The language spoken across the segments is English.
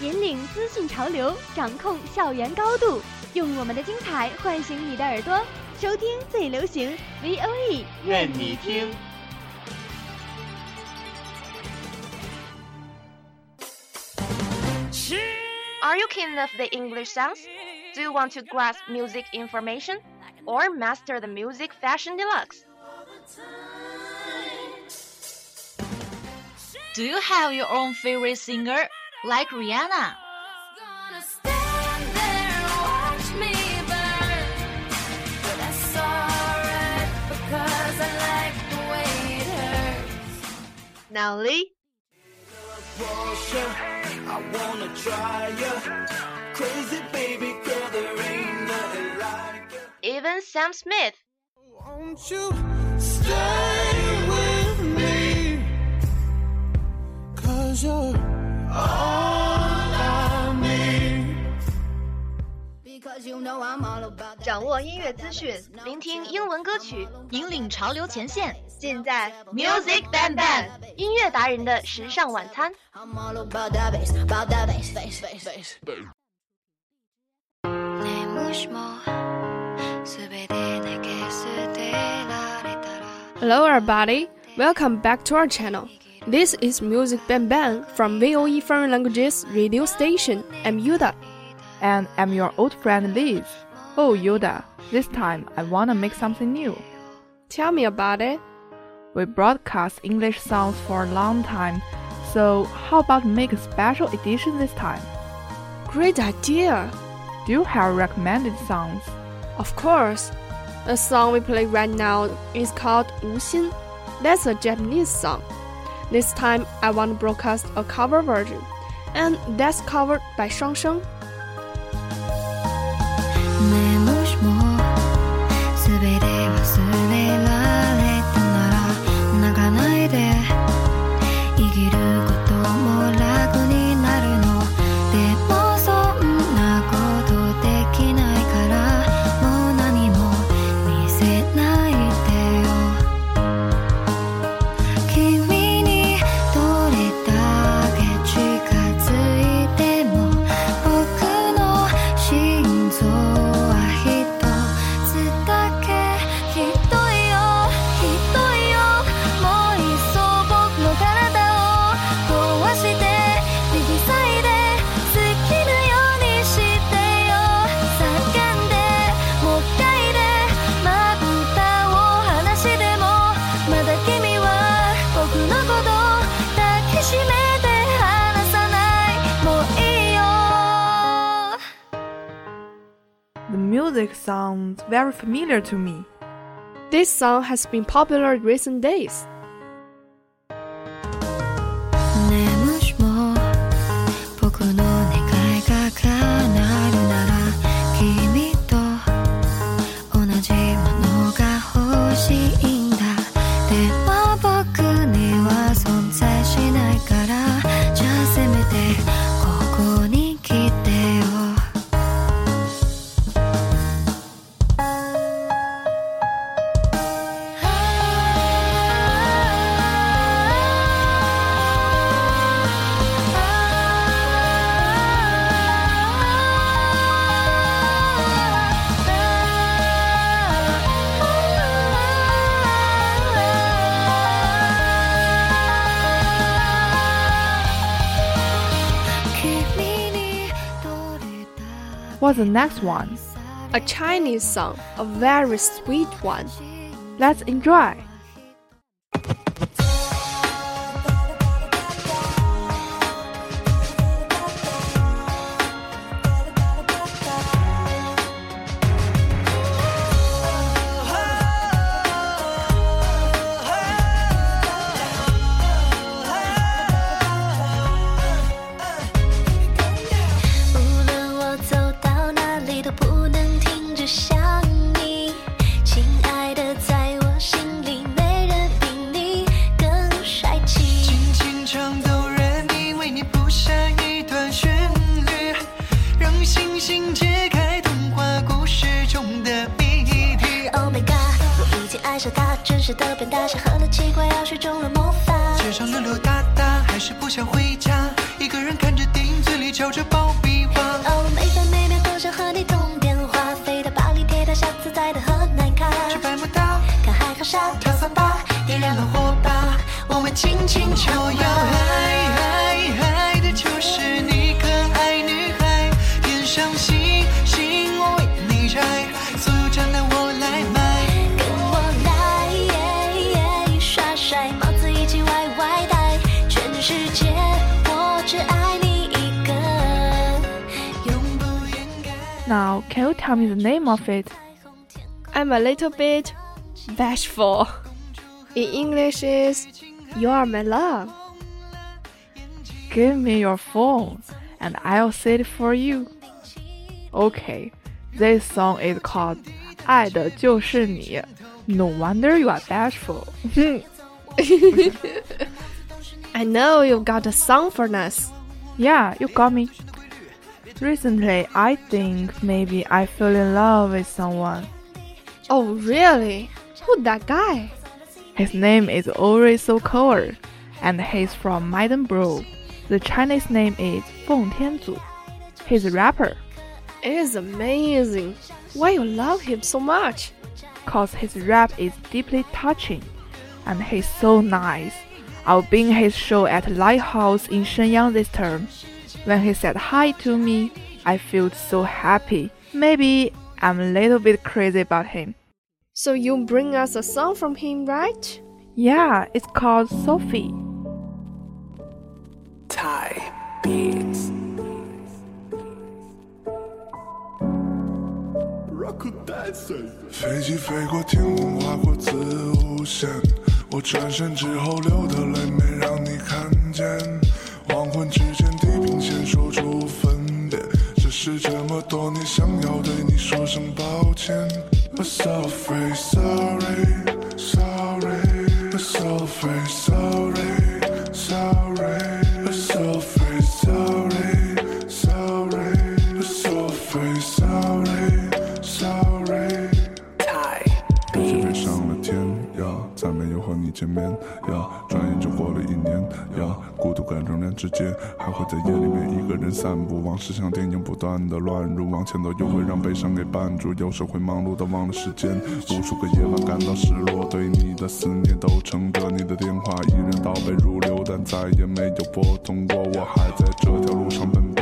引领资讯潮流，掌控校园高度，用我们的精彩唤醒你的耳朵，收听最流行 V O E，愿你听。 Are you keen of the English sounds? Do you want to grasp music information? Or master the music fashion deluxe? Do you have your own favorite singer, like Rihanna? Gonna stand there and watch me burn. But that's alright because I like the way it hurts. Now Lee, I wanna try 掌握音乐资讯，聆听英文歌曲，引领潮流前线。尽在 Music Bang Bang 音乐达人的时尚晚餐。 I'm all about that bass, about that bass, bass, bass, bass. Hello, everybody. Welcome back to our channel. This is Music Bang Bang from VOE Foreign Languages radio station. I'm Yuda. And I'm your old friend Liz. Oh, Yoda, this time I wanna make something new. Tell me about it. We broadcast English songs for a long time, so how about make a special edition this time? Great idea. Do you have recommended songs? Of course. The song we play right now is called Wu Xin. That's a Japanese song. This time I want to broadcast a cover version, and that's covered by Shang Sheng. Sounds very familiar to me. This song has been popular in recent days. What's the next one? A Chinese song, a very sweet one. Let's enjoy. 上他，真实的变大，像喝了奇怪药水中了魔法。街上溜溜达达，还是不想回家，一个人看着电影，嘴里嚼着爆米花。哦，每分每秒都想和你通电话，飞到巴黎铁塔，下次再到河南卡。去百慕大，看海和沙，跳桑巴，点燃了火把，我们轻轻摇摇。Now, can you tell me the name of it? I'm a little bit bashful. In English is You are my love. Give me your phone and I'll say it for you. Okay, this song is called 爱的就是你. No wonder you are bashful. I know you've got a song for us. Yeah, you got me. Recently, I think maybe I fell in love with someone. Oh, really? Who that guy? His name is always so cool, and he's from Maidenbro. The Chinese name is Feng Tianzu. He's a rapper, It is amazing. Why you love him so much? cause his rap is deeply touching, and he's so nice. I've been his show at Lighthouse in Shenyang this term. When he said hi to me, I felt so happy. Maybe I'm a little bit crazy about him. So you bring us a song from him, right? Yeah, it's called Sophie. Thai beats. 飞机飞过天空，划过子午线。我转身之后流的泪没让你看见。 是这么多年想要对你说声抱歉。I'm so sorry, sorry, sorry. I'm so sorry, sorry. 再没有和你见面呀，转眼就过了一年呀，孤独感仍然直接，还会在夜里面一个人散步，往事像电影不断的乱入，往前走又会让悲伤给绊住，有时会忙碌的忘了时间，无数个夜晚感到失落，对你的思念都乘着你的电话依然倒背如流，但再也没有拨通过，我还在这条路上奔波，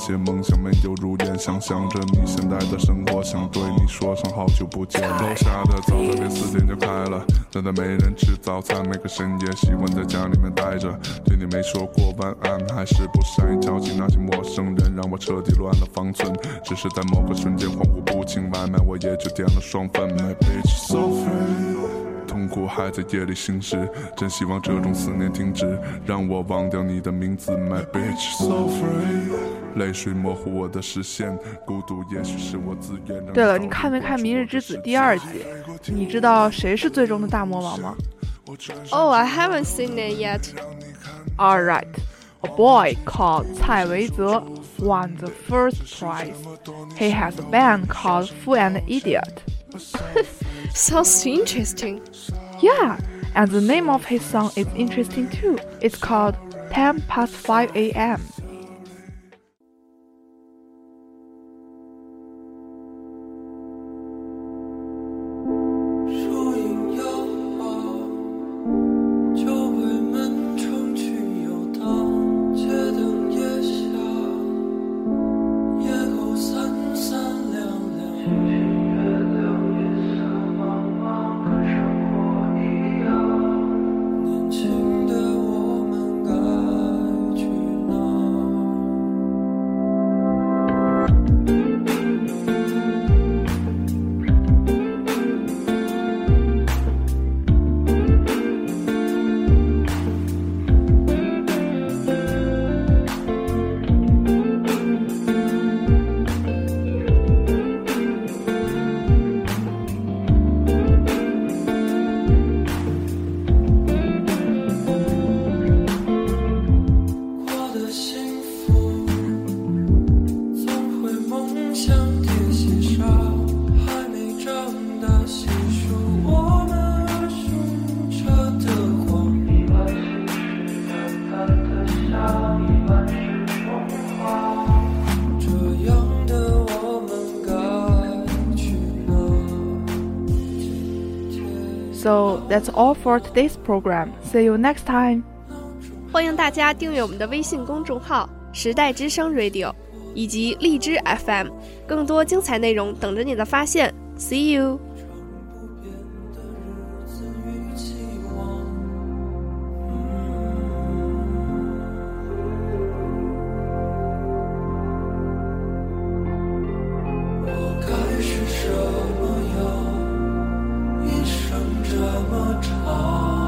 些梦想没有如愿，想象着你现在的生活，想对你说声好久不见。楼下的早餐店四点就开了，真的没人吃早餐，每个深夜习惯在家里面待着，对你没说过晚安，还是不善于交际那些陌生人，让我彻底乱了方寸。只是在某个瞬间恍惚不清，外卖我也就点了双份。My bitch so free。痛苦还在夜里行驶，真希望这种思念停止，让我忘掉你的名字。My bitch so free，泪水模糊我的视线，孤独也许是我自愿让。对了，你看没看《明日之子》第二季？你知道谁是最终的大魔王吗 Oh, I haven't seen it yet. All right, a boy called 蔡维泽 won the first prize. He has a band called Fu and Idiot. Sounds interesting. Yeah, and the name of his song is interesting too. It's called 10 past 5 a.m. that's all for today's program. See you next time. 欢迎大家订阅我们的微信公众号“时代之声 Radio” 以及荔枝 FM，更多精彩内容等着你的发现。See you. 这么长。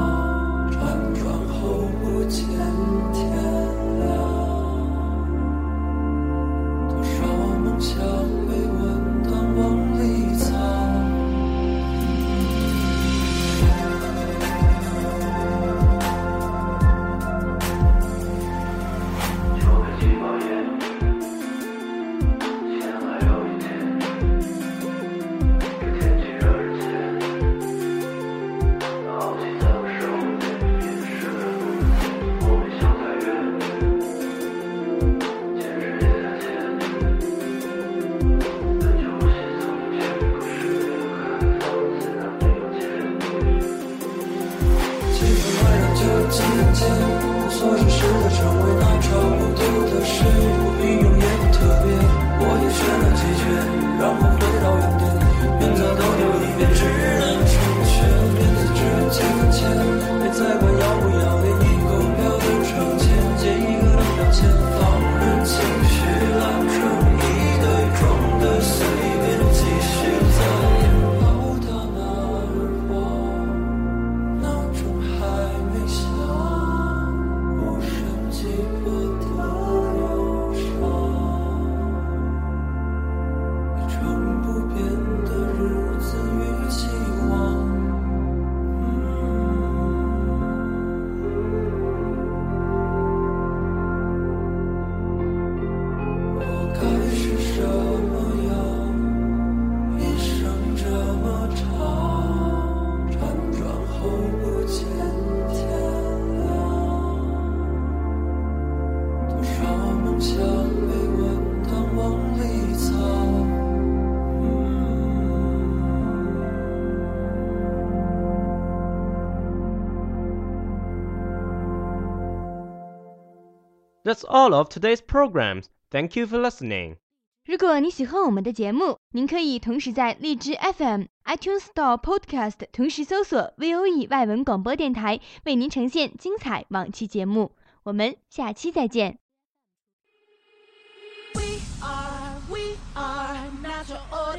？That's all of today's programs. Thank you for listening. 如果你喜欢我们的节目，您可以同时在荔枝 FM、iTunes Store、Podcast 同时搜索 VOE 外文广播电台，为您呈现精彩往期节目。我们下期再见。